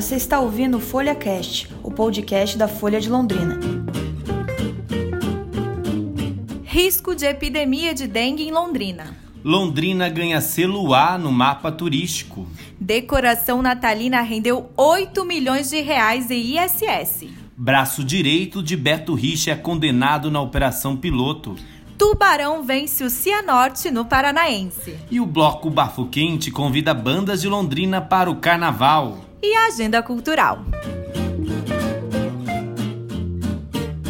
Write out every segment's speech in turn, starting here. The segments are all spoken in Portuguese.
você está ouvindo o Folha Cast, o podcast da Folha de Londrina. Risco de epidemia de dengue em Londrina. Londrina ganha selo A no mapa turístico. Decoração natalina rendeu 8 milhões de reais em ISS. Braço direito de Beto Richa é condenado na Operação Piloto. Tubarão vence o Cianorte no Paranaense. E o bloco Bafo Quente convida bandas de Londrina para o carnaval. E a agenda cultural.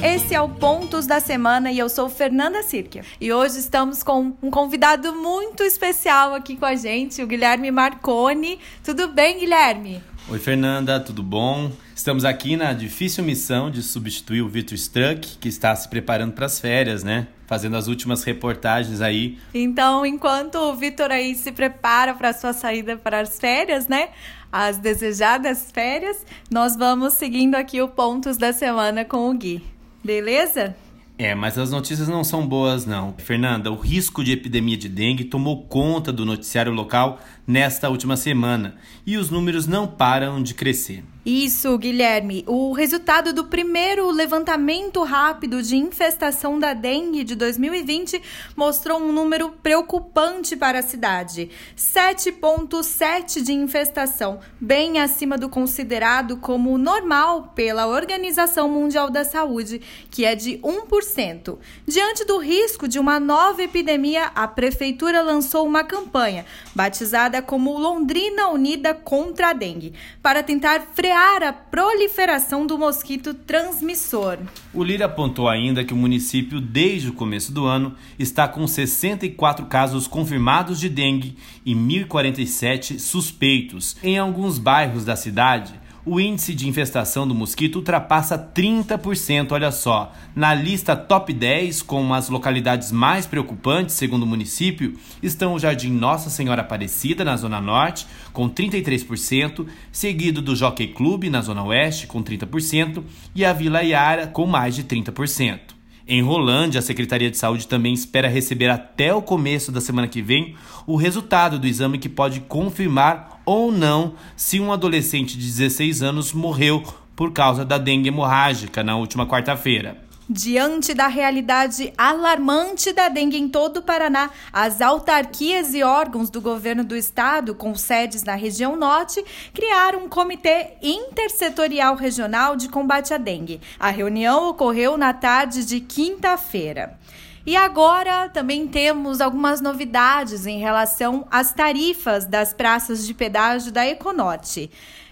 Esse é o Pontos da Semana e eu sou Fernanda Sirkia. E hoje estamos com um convidado muito especial aqui com a gente, o Guilherme Marconi. Tudo bem, Guilherme? Oi, Fernanda, tudo bom? Estamos aqui na difícil missão de substituir o Vitor Struck, que está se preparando para as férias, né? Fazendo as últimas reportagens aí. Então, enquanto o Vitor aí se prepara para a sua saída para as férias, né? As desejadas férias, nós vamos seguindo aqui o Pontos da Semana com o Gui. Beleza? É, mas as notícias não são boas, não. Fernanda, o risco de epidemia de dengue tomou conta do noticiário local nesta última semana e os números não param de crescer. Isso, Guilherme. O resultado do primeiro levantamento rápido de infestação da dengue de 2020 mostrou um número preocupante para a cidade: 7,7 de infestação, bem acima do considerado como normal pela Organização Mundial da Saúde, que é de 1%. Diante do risco de uma nova epidemia, a prefeitura lançou uma campanha batizada como Londrina Unida contra a Dengue, para tentar frear frear a proliferação do mosquito transmissor. O Lira apontou ainda que o município, desde o começo do ano, está com 64 casos confirmados de dengue e 1.047 suspeitos. Em alguns bairros da cidade, o índice de infestação do mosquito ultrapassa 30%, olha só. Na lista top 10, com as localidades mais preocupantes, segundo o município, estão o Jardim Nossa Senhora Aparecida, na Zona Norte, com 33%, seguido do Jockey Club, na Zona Oeste, com 30%, e a Vila Iara, com mais de 30%. Em Rolândia, a Secretaria de Saúde também espera receber até o começo da semana que vem o resultado do exame que pode confirmar ou não se um adolescente de 16 anos morreu por causa da dengue hemorrágica na última quarta-feira. Diante da realidade alarmante da dengue em todo o Paraná, as autarquias e órgãos do governo do estado, com sedes na região norte, criaram um comitê intersetorial regional de combate à dengue. A reunião ocorreu na tarde de quinta-feira. E agora também temos algumas novidades em relação às tarifas das praças de pedágio da Econorte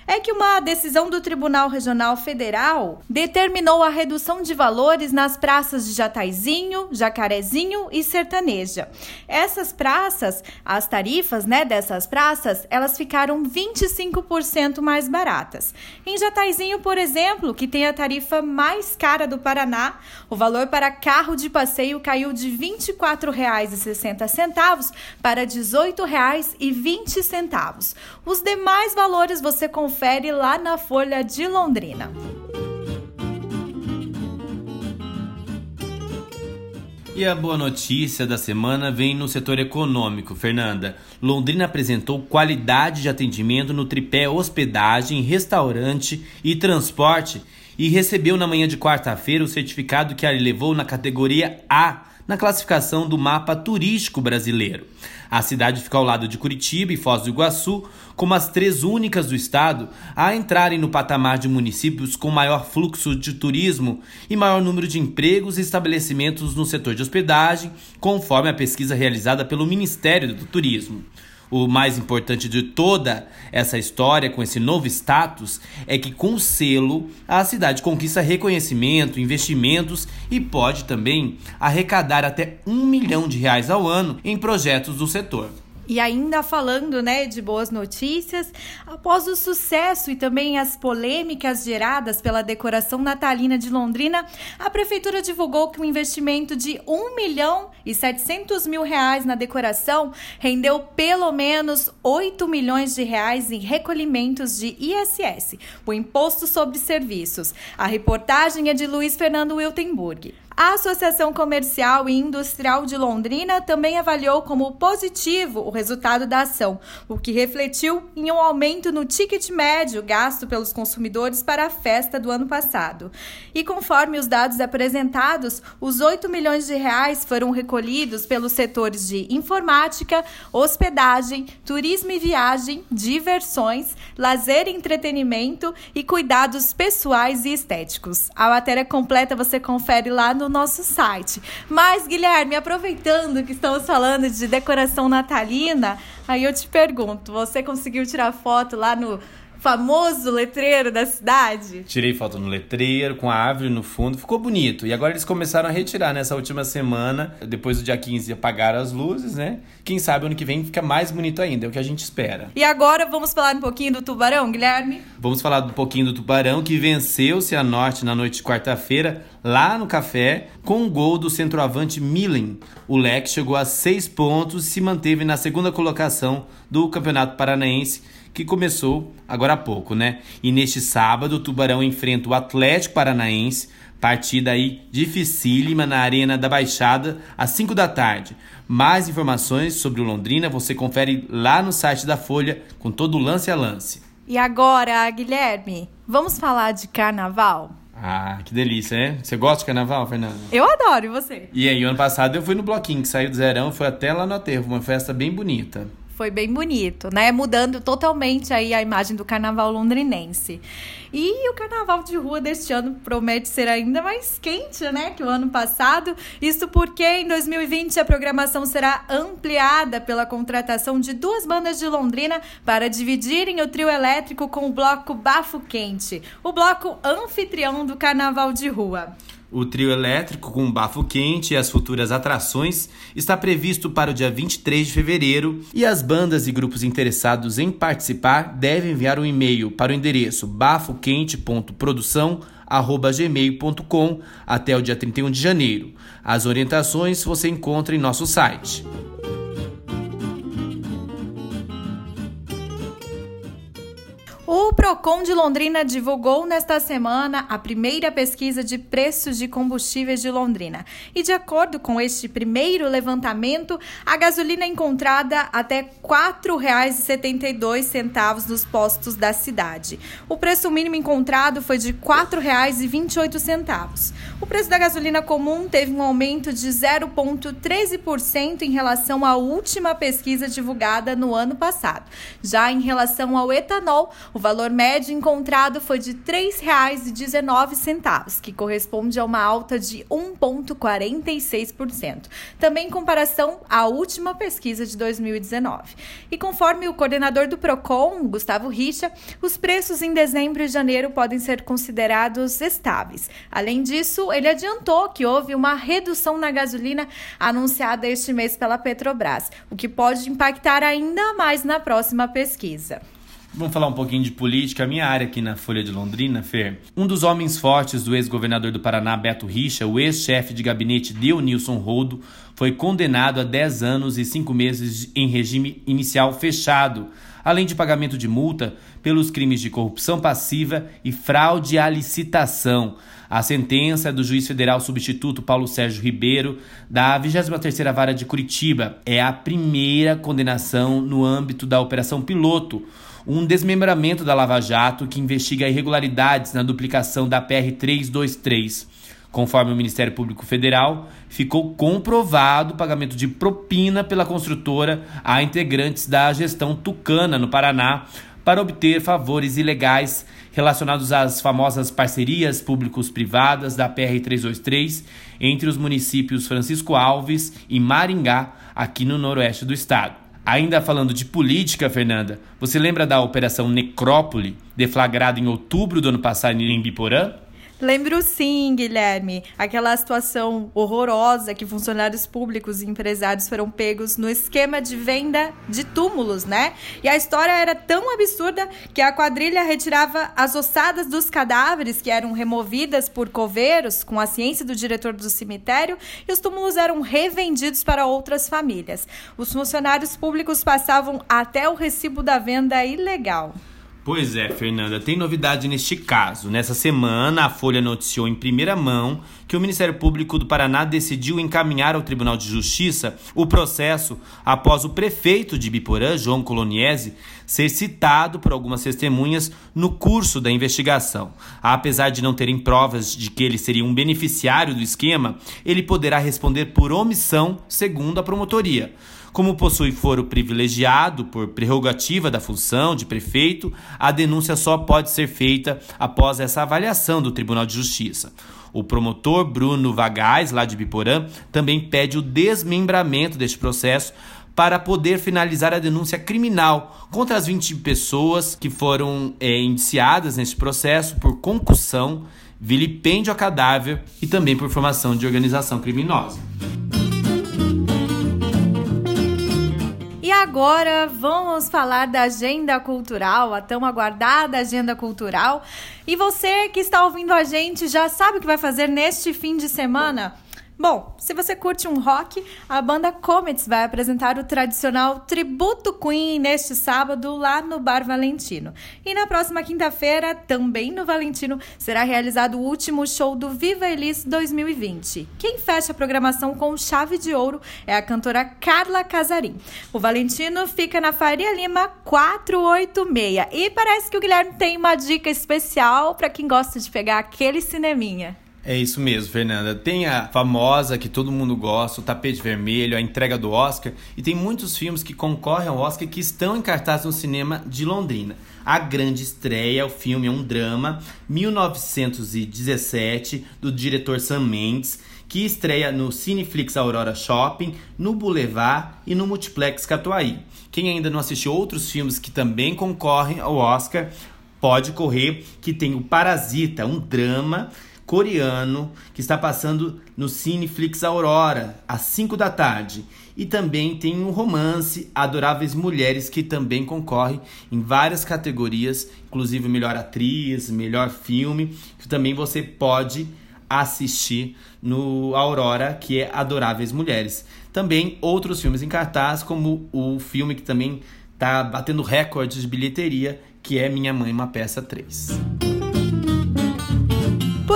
é que uma decisão do Tribunal Regional Federal determinou a redução de valores nas praças de Jataizinho, Jacarezinho e Sertaneja. Essas praças, as tarifas né, dessas praças, elas ficaram 25% mais baratas. Em Jataizinho, por exemplo, que tem a tarifa mais cara do Paraná, o valor para carro de passeio caiu de R$ 24,60 para R$ 18,20. Os demais valores você confere confere lá na Folha de Londrina. E a boa notícia da semana vem no setor econômico, Fernanda. Londrina apresentou qualidade de atendimento no tripé hospedagem, restaurante e transporte e recebeu na manhã de quarta-feira o certificado que a levou na categoria A na classificação do mapa turístico brasileiro. A cidade fica ao lado de Curitiba e Foz do Iguaçu, como as três únicas do estado a entrarem no patamar de municípios com maior fluxo de turismo e maior número de empregos e estabelecimentos no setor de hospedagem, conforme a pesquisa realizada pelo Ministério do Turismo. O mais importante de toda essa história com esse novo status é que com o selo a cidade conquista reconhecimento, investimentos e pode também arrecadar até um milhão de reais ao ano em projetos do setor. E ainda falando, né, de boas notícias, após o sucesso e também as polêmicas geradas pela decoração natalina de Londrina, a prefeitura divulgou que um investimento de 1 milhão e 700 mil reais na decoração rendeu pelo menos 8 milhões de reais em recolhimentos de ISS, o Imposto sobre Serviços. A reportagem é de Luiz Fernando Wiltenburg. A Associação Comercial e Industrial de Londrina também avaliou como positivo o resultado da ação, o que refletiu em um aumento no ticket médio gasto pelos consumidores para a festa do ano passado. E conforme os dados apresentados, os 8 milhões de reais foram recolhidos pelos setores de informática, hospedagem, turismo e viagem, diversões, lazer e entretenimento e cuidados pessoais e estéticos. A matéria completa você confere lá no nosso site. Mas, Guilherme, aproveitando que estamos falando de decoração natalina, aí eu te pergunto: você conseguiu tirar foto lá no famoso letreiro da cidade? Tirei foto no letreiro, com a árvore no fundo, ficou bonito. E agora eles começaram a retirar nessa última semana, depois do dia 15 apagaram as luzes, né? Quem sabe ano que vem fica mais bonito ainda, é o que a gente espera. E agora vamos falar um pouquinho do Tubarão, Guilherme? Vamos falar um pouquinho do Tubarão, que venceu o Cianorte na noite de quarta-feira, lá no café, com um gol do centroavante Milen. O Leque chegou a seis pontos e se manteve na segunda colocação do Campeonato Paranaense que começou agora há pouco, né? E neste sábado, o Tubarão enfrenta o Atlético Paranaense, partida aí dificílima na Arena da Baixada, às 5 da tarde. Mais informações sobre o Londrina você confere lá no site da Folha, com todo o lance a lance. E agora, Guilherme, vamos falar de carnaval? Ah, que delícia, né? Você gosta de carnaval, Fernanda? Eu adoro, e você? E aí, ano passado eu fui no bloquinho que saiu do Zerão, foi até lá no aterro, uma festa bem bonita foi bem bonito, né? Mudando totalmente aí a imagem do carnaval londrinense. E o carnaval de rua deste ano promete ser ainda mais quente, né, que o ano passado. Isso porque em 2020 a programação será ampliada pela contratação de duas bandas de Londrina para dividirem o trio elétrico com o bloco Bafo Quente, o bloco anfitrião do carnaval de rua. O trio elétrico com bafo quente e as futuras atrações está previsto para o dia 23 de fevereiro e as bandas e grupos interessados em participar devem enviar um e-mail para o endereço bafoquente.produção@gmail.com até o dia 31 de janeiro. As orientações você encontra em nosso site. Procon de Londrina divulgou nesta semana a primeira pesquisa de preços de combustíveis de Londrina. E de acordo com este primeiro levantamento, a gasolina é encontrada até R$ 4,72 nos postos da cidade. O preço mínimo encontrado foi de R$ 4,28. O preço da gasolina comum teve um aumento de 0,13% em relação à última pesquisa divulgada no ano passado. Já em relação ao etanol, o valor médio encontrado foi de R$ 3,19, que corresponde a uma alta de 1,46%, também em comparação à última pesquisa de 2019. E conforme o coordenador do PROCON, Gustavo Richa, os preços em dezembro e janeiro podem ser considerados estáveis. Além disso, ele adiantou que houve uma redução na gasolina anunciada este mês pela Petrobras, o que pode impactar ainda mais na próxima pesquisa. Vamos falar um pouquinho de política, a minha área aqui na Folha de Londrina, Fer. Um dos homens fortes do ex-governador do Paraná, Beto Richa, o ex-chefe de gabinete Deonilson Roldo, foi condenado a 10 anos e 5 meses em regime inicial fechado, além de pagamento de multa pelos crimes de corrupção passiva e fraude à licitação. A sentença é do juiz federal substituto Paulo Sérgio Ribeiro, da 23ª Vara de Curitiba, é a primeira condenação no âmbito da Operação Piloto, um desmembramento da Lava Jato que investiga irregularidades na duplicação da PR 323. Conforme o Ministério Público Federal, ficou comprovado o pagamento de propina pela construtora a integrantes da gestão Tucana, no Paraná, para obter favores ilegais relacionados às famosas parcerias públicos-privadas da PR-323 entre os municípios Francisco Alves e Maringá, aqui no noroeste do estado. Ainda falando de política, Fernanda, você lembra da Operação Necrópole, deflagrada em outubro do ano passado em Biporã? Lembro sim, Guilherme. Aquela situação horrorosa que funcionários públicos e empresários foram pegos no esquema de venda de túmulos, né? E a história era tão absurda que a quadrilha retirava as ossadas dos cadáveres que eram removidas por coveiros com a ciência do diretor do cemitério e os túmulos eram revendidos para outras famílias. Os funcionários públicos passavam até o recibo da venda ilegal. Pois é, Fernanda, tem novidade neste caso. Nessa semana, a Folha noticiou em primeira mão que o Ministério Público do Paraná decidiu encaminhar ao Tribunal de Justiça o processo após o prefeito de Biporã, João Coloniese, ser citado por algumas testemunhas no curso da investigação. Apesar de não terem provas de que ele seria um beneficiário do esquema, ele poderá responder por omissão, segundo a promotoria. Como possui foro privilegiado por prerrogativa da função de prefeito, a denúncia só pode ser feita após essa avaliação do Tribunal de Justiça. O promotor Bruno Vagais, lá de Biporã, também pede o desmembramento deste processo para poder finalizar a denúncia criminal contra as 20 pessoas que foram é, indiciadas neste processo por concussão, vilipêndio a cadáver e também por formação de organização criminosa. Agora vamos falar da agenda cultural, a tão aguardada agenda cultural. E você que está ouvindo a gente já sabe o que vai fazer neste fim de semana? Bom, se você curte um rock, a banda Comets vai apresentar o tradicional Tributo Queen neste sábado lá no Bar Valentino. E na próxima quinta-feira, também no Valentino, será realizado o último show do Viva Elis 2020. Quem fecha a programação com chave de ouro é a cantora Carla Casarim. O Valentino fica na Faria Lima 486 e parece que o Guilherme tem uma dica especial para quem gosta de pegar aquele cineminha. É isso mesmo, Fernanda. Tem a famosa que todo mundo gosta, o Tapete Vermelho, a entrega do Oscar, e tem muitos filmes que concorrem ao Oscar que estão em cartaz no cinema de Londrina. A grande estreia, o filme é um drama, 1917, do diretor Sam Mendes, que estreia no Cineflix Aurora Shopping, no Boulevard e no Multiplex Catuaí. Quem ainda não assistiu outros filmes que também concorrem ao Oscar, pode correr, que tem o Parasita, um drama coreano que está passando no Cineflix Aurora, às 5 da tarde. E também tem um romance Adoráveis Mulheres, que também concorre em várias categorias, inclusive melhor atriz, melhor filme, que também você pode assistir no Aurora, que é Adoráveis Mulheres. Também outros filmes em cartaz, como o filme que também está batendo recordes de bilheteria, que é Minha Mãe, uma peça 3.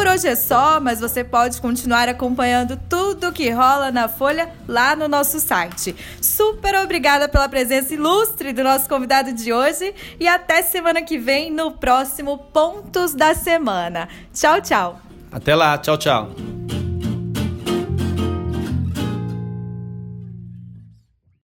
Por hoje é só, mas você pode continuar acompanhando tudo que rola na Folha lá no nosso site. Super obrigada pela presença ilustre do nosso convidado de hoje e até semana que vem no próximo Pontos da Semana. Tchau, tchau. Até lá, tchau, tchau.